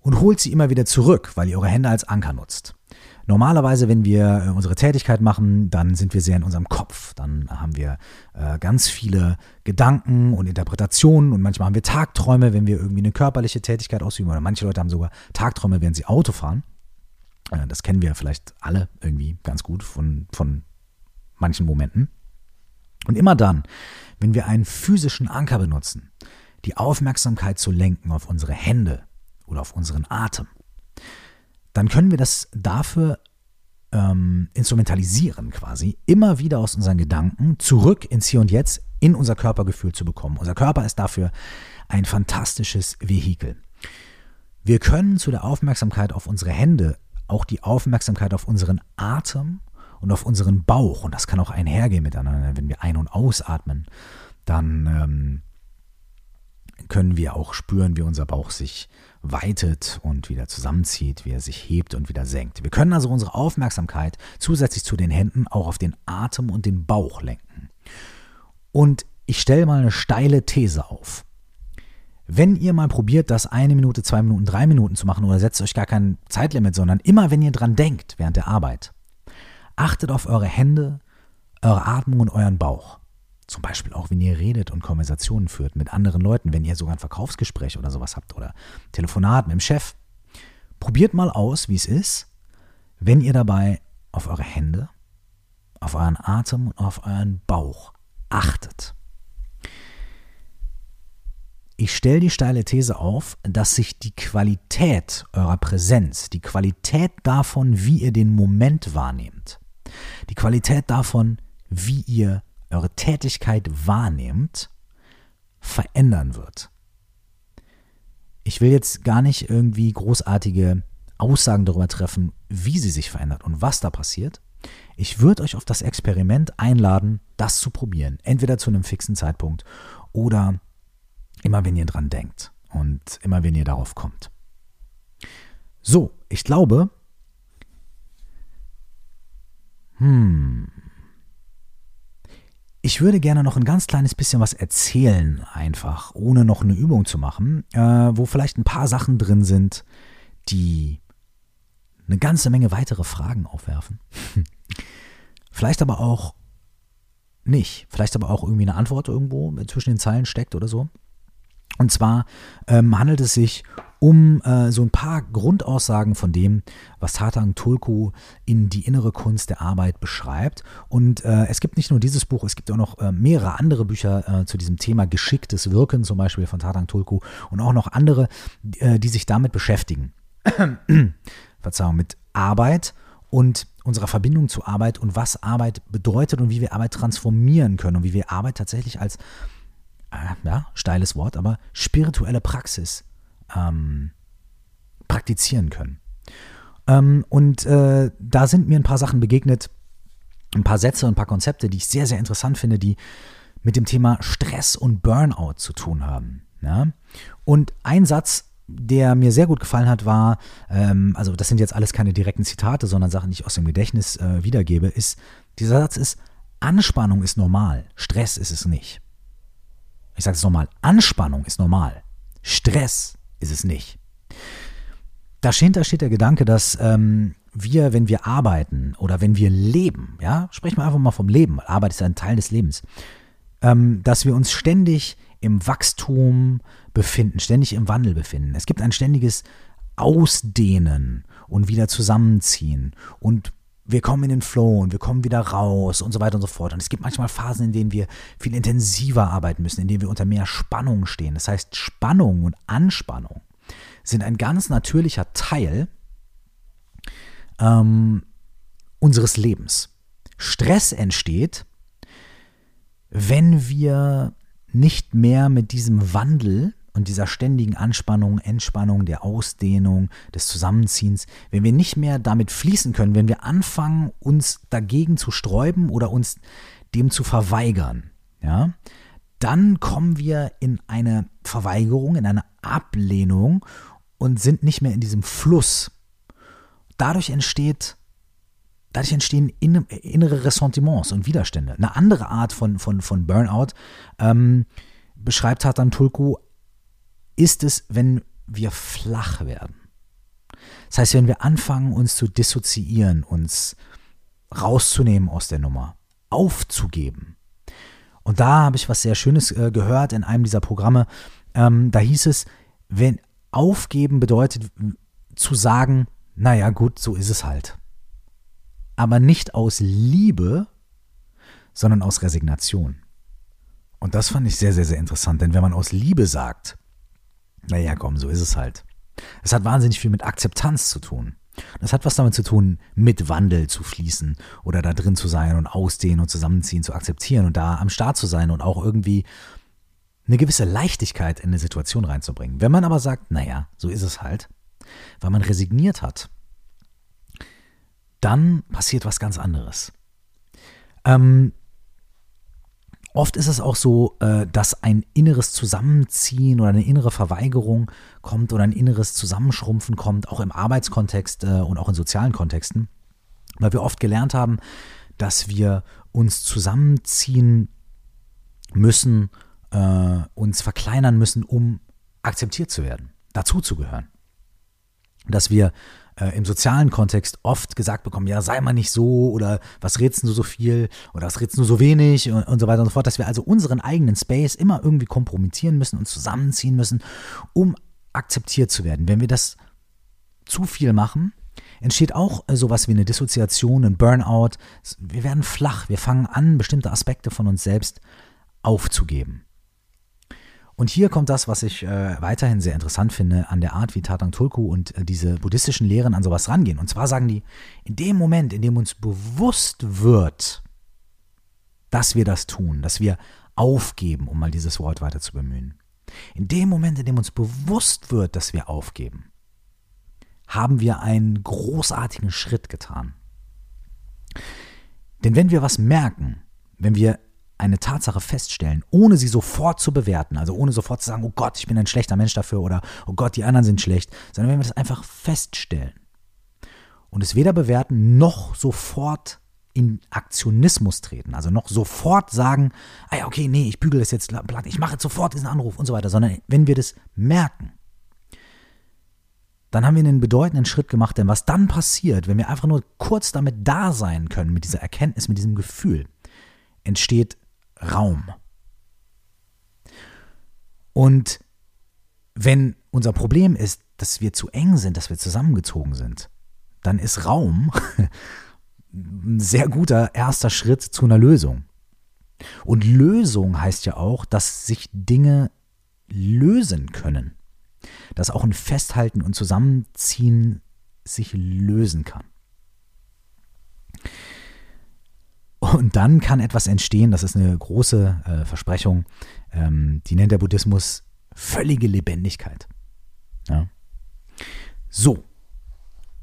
und holt sie immer wieder zurück, weil ihr eure Hände als Anker nutzt. Normalerweise, wenn wir äh, unsere Tätigkeit machen, dann sind wir sehr in unserem Kopf. Dann haben wir äh, ganz viele Gedanken und Interpretationen und manchmal haben wir Tagträume, wenn wir irgendwie eine körperliche Tätigkeit ausüben. Oder manche Leute haben sogar Tagträume, während sie Auto fahren. Äh, das kennen wir vielleicht alle irgendwie ganz gut von, von manchen Momenten. Und immer dann, wenn wir einen physischen Anker benutzen, die Aufmerksamkeit zu lenken auf unsere Hände oder auf unseren Atem, dann können wir das dafür ähm, instrumentalisieren, quasi, immer wieder aus unseren Gedanken zurück ins Hier und Jetzt in unser Körpergefühl zu bekommen. Unser Körper ist dafür ein fantastisches Vehikel. Wir können zu der Aufmerksamkeit auf unsere Hände auch die Aufmerksamkeit auf unseren Atem und auf unseren Bauch, und das kann auch einhergehen miteinander, wenn wir ein- und ausatmen, dann ähm, können wir auch spüren, wie unser Bauch sich weitet und wieder zusammenzieht, wie er sich hebt und wieder senkt. Wir können also unsere Aufmerksamkeit zusätzlich zu den Händen auch auf den Atem und den Bauch lenken. Und ich stelle mal eine steile These auf. Wenn ihr mal probiert, das eine Minute, zwei Minuten, drei Minuten zu machen oder setzt euch gar kein Zeitlimit, sondern immer, wenn ihr dran denkt während der Arbeit, achtet auf eure Hände, eure Atmung und euren Bauch. Zum Beispiel auch, wenn ihr redet und Konversationen führt mit anderen Leuten, wenn ihr sogar ein Verkaufsgespräch oder sowas habt oder Telefonat mit dem Chef. Probiert mal aus, wie es ist, wenn ihr dabei auf eure Hände, auf euren Atem und auf euren Bauch achtet. Ich stelle die steile These auf, dass sich die Qualität eurer Präsenz, die Qualität davon, wie ihr den Moment wahrnehmt, die Qualität davon, wie ihr eure Tätigkeit wahrnehmt, verändern wird. Ich will jetzt gar nicht irgendwie großartige Aussagen darüber treffen, wie sie sich verändert und was da passiert. Ich würde euch auf das Experiment einladen, das zu probieren. Entweder zu einem fixen Zeitpunkt oder immer, wenn ihr dran denkt und immer, wenn ihr darauf kommt. So, ich glaube, hm, ich würde gerne noch ein ganz kleines bisschen was erzählen, einfach, ohne noch eine Übung zu machen, äh, wo vielleicht ein paar Sachen drin sind, die eine ganze Menge weitere Fragen aufwerfen. vielleicht aber auch nicht. Vielleicht aber auch irgendwie eine Antwort irgendwo zwischen den Zeilen steckt oder so. Und zwar ähm, handelt es sich um äh, so ein paar Grundaussagen von dem, was Tatang Tulku in die innere Kunst der Arbeit beschreibt. Und äh, es gibt nicht nur dieses Buch, es gibt auch noch äh, mehrere andere Bücher äh, zu diesem Thema geschicktes Wirken, zum Beispiel von Tatang Tulku und auch noch andere, äh, die sich damit beschäftigen. Verzeihung, mit Arbeit und unserer Verbindung zu Arbeit und was Arbeit bedeutet und wie wir Arbeit transformieren können und wie wir Arbeit tatsächlich als äh, ja, steiles Wort, aber spirituelle Praxis ähm, praktizieren können. Ähm, und äh, da sind mir ein paar Sachen begegnet, ein paar Sätze und ein paar Konzepte, die ich sehr, sehr interessant finde, die mit dem Thema Stress und Burnout zu tun haben. Ja? Und ein Satz, der mir sehr gut gefallen hat, war, ähm, also das sind jetzt alles keine direkten Zitate, sondern Sachen, die ich aus dem Gedächtnis äh, wiedergebe, ist, dieser Satz ist, Anspannung ist normal, Stress ist es nicht. Ich sage es nochmal, Anspannung ist normal, Stress ist es nicht. Dahinter steht der Gedanke, dass ähm, wir, wenn wir arbeiten oder wenn wir leben, ja, sprechen wir einfach mal vom Leben, weil Arbeit ist ein Teil des Lebens, ähm, dass wir uns ständig im Wachstum befinden, ständig im Wandel befinden. Es gibt ein ständiges Ausdehnen und wieder zusammenziehen und wir kommen in den Flow und wir kommen wieder raus und so weiter und so fort. Und es gibt manchmal Phasen, in denen wir viel intensiver arbeiten müssen, in denen wir unter mehr Spannung stehen. Das heißt, Spannung und Anspannung sind ein ganz natürlicher Teil ähm, unseres Lebens. Stress entsteht, wenn wir nicht mehr mit diesem Wandel und dieser ständigen Anspannung, Entspannung, der Ausdehnung, des Zusammenziehens, wenn wir nicht mehr damit fließen können, wenn wir anfangen, uns dagegen zu sträuben oder uns dem zu verweigern, ja, dann kommen wir in eine Verweigerung, in eine Ablehnung und sind nicht mehr in diesem Fluss. Dadurch entsteht Dadurch entstehen innere Ressentiments und Widerstände. Eine andere Art von, von, von Burnout ähm, beschreibt Hatan Tulku ist es, wenn wir flach werden. Das heißt, wenn wir anfangen, uns zu dissoziieren, uns rauszunehmen aus der Nummer, aufzugeben. Und da habe ich was sehr Schönes äh, gehört in einem dieser Programme. Ähm, da hieß es, wenn aufgeben bedeutet zu sagen, naja gut, so ist es halt. Aber nicht aus Liebe, sondern aus Resignation. Und das fand ich sehr, sehr, sehr interessant, denn wenn man aus Liebe sagt, naja, komm, so ist es halt. Es hat wahnsinnig viel mit Akzeptanz zu tun. Das hat was damit zu tun, mit Wandel zu fließen oder da drin zu sein und ausdehnen und zusammenziehen, zu akzeptieren und da am Start zu sein und auch irgendwie, eine gewisse Leichtigkeit in eine Situation reinzubringen. Wenn man aber sagt, naja, so ist es halt, weil man resigniert hat, dann passiert was ganz anderes. Ähm, oft ist es auch so, äh, dass ein inneres Zusammenziehen oder eine innere Verweigerung kommt oder ein inneres Zusammenschrumpfen kommt, auch im Arbeitskontext äh, und auch in sozialen Kontexten, weil wir oft gelernt haben, dass wir uns zusammenziehen müssen, äh, uns verkleinern müssen, um akzeptiert zu werden, dazuzugehören. Dass wir äh, im sozialen Kontext oft gesagt bekommen, ja, sei mal nicht so oder was redest du so viel oder was redest du so wenig und, und so weiter und so fort, dass wir also unseren eigenen Space immer irgendwie kompromittieren müssen und zusammenziehen müssen, um akzeptiert zu werden. Wenn wir das zu viel machen, entsteht auch äh, sowas wie eine Dissoziation, ein Burnout. Wir werden flach, wir fangen an, bestimmte Aspekte von uns selbst aufzugeben. Und hier kommt das, was ich äh, weiterhin sehr interessant finde an der Art, wie Tatang Tulku und äh, diese buddhistischen Lehren an sowas rangehen. Und zwar sagen die, in dem Moment, in dem uns bewusst wird, dass wir das tun, dass wir aufgeben, um mal dieses Wort weiter zu bemühen. In dem Moment, in dem uns bewusst wird, dass wir aufgeben, haben wir einen großartigen Schritt getan. Denn wenn wir was merken, wenn wir eine Tatsache feststellen, ohne sie sofort zu bewerten, also ohne sofort zu sagen, oh Gott, ich bin ein schlechter Mensch dafür oder oh Gott, die anderen sind schlecht, sondern wenn wir das einfach feststellen und es weder bewerten noch sofort in Aktionismus treten, also noch sofort sagen, ah ja, okay, nee, ich bügel das jetzt ich mache jetzt sofort diesen Anruf und so weiter, sondern wenn wir das merken, dann haben wir einen bedeutenden Schritt gemacht, denn was dann passiert, wenn wir einfach nur kurz damit da sein können, mit dieser Erkenntnis, mit diesem Gefühl, entsteht Raum. Und wenn unser Problem ist, dass wir zu eng sind, dass wir zusammengezogen sind, dann ist Raum ein sehr guter erster Schritt zu einer Lösung. Und Lösung heißt ja auch, dass sich Dinge lösen können. Dass auch ein Festhalten und Zusammenziehen sich lösen kann. Und dann kann etwas entstehen, das ist eine große äh, Versprechung, ähm, die nennt der Buddhismus völlige Lebendigkeit. Ja. So,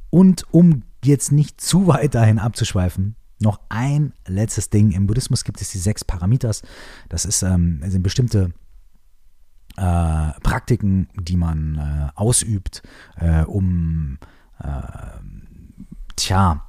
und um jetzt nicht zu weit dahin abzuschweifen, noch ein letztes Ding. Im Buddhismus gibt es die sechs Paramitas. Das ist, ähm, sind bestimmte äh, Praktiken, die man äh, ausübt, äh, um, äh, tja,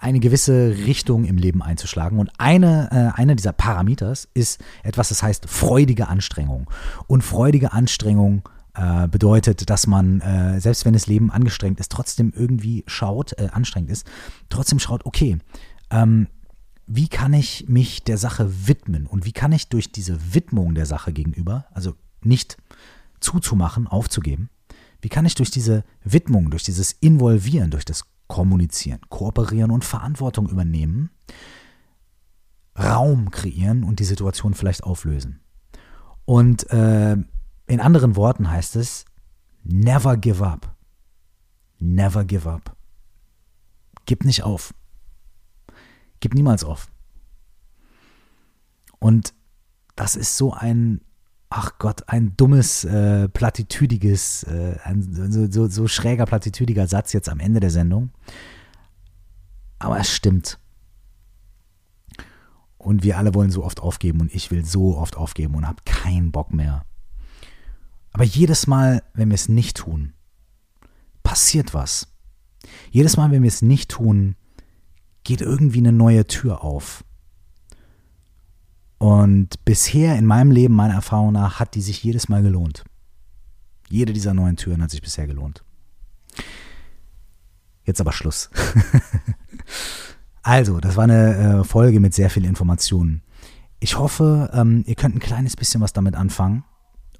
eine gewisse Richtung im Leben einzuschlagen. Und eine, äh, einer dieser Parameters ist etwas, das heißt freudige Anstrengung. Und freudige Anstrengung äh, bedeutet, dass man, äh, selbst wenn das Leben angestrengt ist, trotzdem irgendwie schaut, äh, anstrengend ist, trotzdem schaut, okay, ähm, wie kann ich mich der Sache widmen und wie kann ich durch diese Widmung der Sache gegenüber, also nicht zuzumachen, aufzugeben, wie kann ich durch diese Widmung, durch dieses Involvieren, durch das kommunizieren, kooperieren und Verantwortung übernehmen, Raum kreieren und die Situation vielleicht auflösen. Und äh, in anderen Worten heißt es, never give up. Never give up. Gib nicht auf. Gib niemals auf. Und das ist so ein ach Gott, ein dummes, äh, plattitüdiges, äh, ein so, so, so schräger, plattitüdiger Satz jetzt am Ende der Sendung. Aber es stimmt. Und wir alle wollen so oft aufgeben und ich will so oft aufgeben und habe keinen Bock mehr. Aber jedes Mal, wenn wir es nicht tun, passiert was. Jedes Mal, wenn wir es nicht tun, geht irgendwie eine neue Tür auf. Und bisher in meinem Leben, meiner Erfahrung nach, hat die sich jedes Mal gelohnt. Jede dieser neuen Türen hat sich bisher gelohnt. Jetzt aber Schluss. also, das war eine äh, Folge mit sehr viel Informationen. Ich hoffe, ähm, ihr könnt ein kleines bisschen was damit anfangen.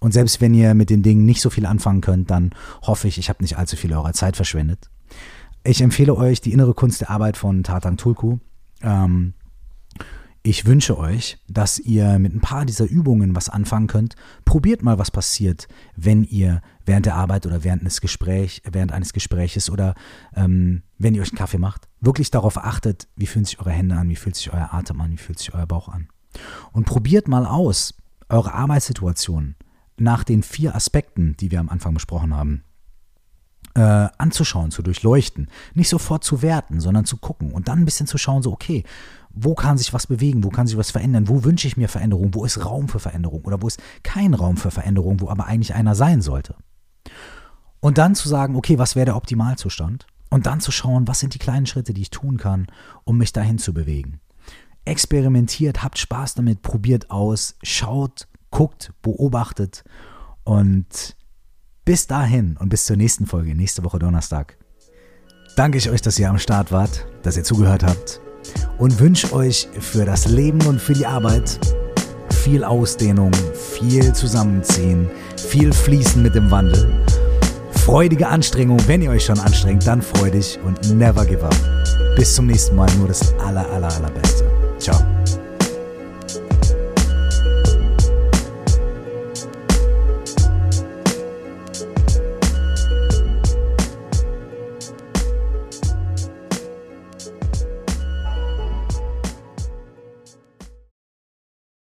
Und selbst wenn ihr mit den Dingen nicht so viel anfangen könnt, dann hoffe ich, ich habe nicht allzu viel eurer Zeit verschwendet. Ich empfehle euch die innere Kunst der Arbeit von Tatang Tulku. Ähm, ich wünsche euch, dass ihr mit ein paar dieser Übungen was anfangen könnt. Probiert mal, was passiert, wenn ihr während der Arbeit oder während eines, Gespräch, während eines Gespräches oder ähm, wenn ihr euch einen Kaffee macht, wirklich darauf achtet, wie fühlen sich eure Hände an, wie fühlt sich euer Atem an, wie fühlt sich euer Bauch an. Und probiert mal aus, eure Arbeitssituation nach den vier Aspekten, die wir am Anfang besprochen haben, äh, anzuschauen, zu durchleuchten. Nicht sofort zu werten, sondern zu gucken und dann ein bisschen zu schauen, so, okay, wo kann sich was bewegen, wo kann sich was verändern, wo wünsche ich mir Veränderung, wo ist Raum für Veränderung oder wo ist kein Raum für Veränderung, wo aber eigentlich einer sein sollte. Und dann zu sagen, okay, was wäre der Optimalzustand? Und dann zu schauen, was sind die kleinen Schritte, die ich tun kann, um mich dahin zu bewegen. Experimentiert, habt Spaß damit, probiert aus, schaut, guckt, beobachtet und bis dahin und bis zur nächsten Folge, nächste Woche Donnerstag. Danke ich euch, dass ihr am Start wart, dass ihr zugehört habt und wünsche euch für das Leben und für die Arbeit viel Ausdehnung, viel Zusammenziehen, viel Fließen mit dem Wandel freudige Anstrengung. Wenn ihr euch schon anstrengt, dann freudig und never give up. Bis zum nächsten Mal. Nur das aller, aller, allerbeste. Ciao.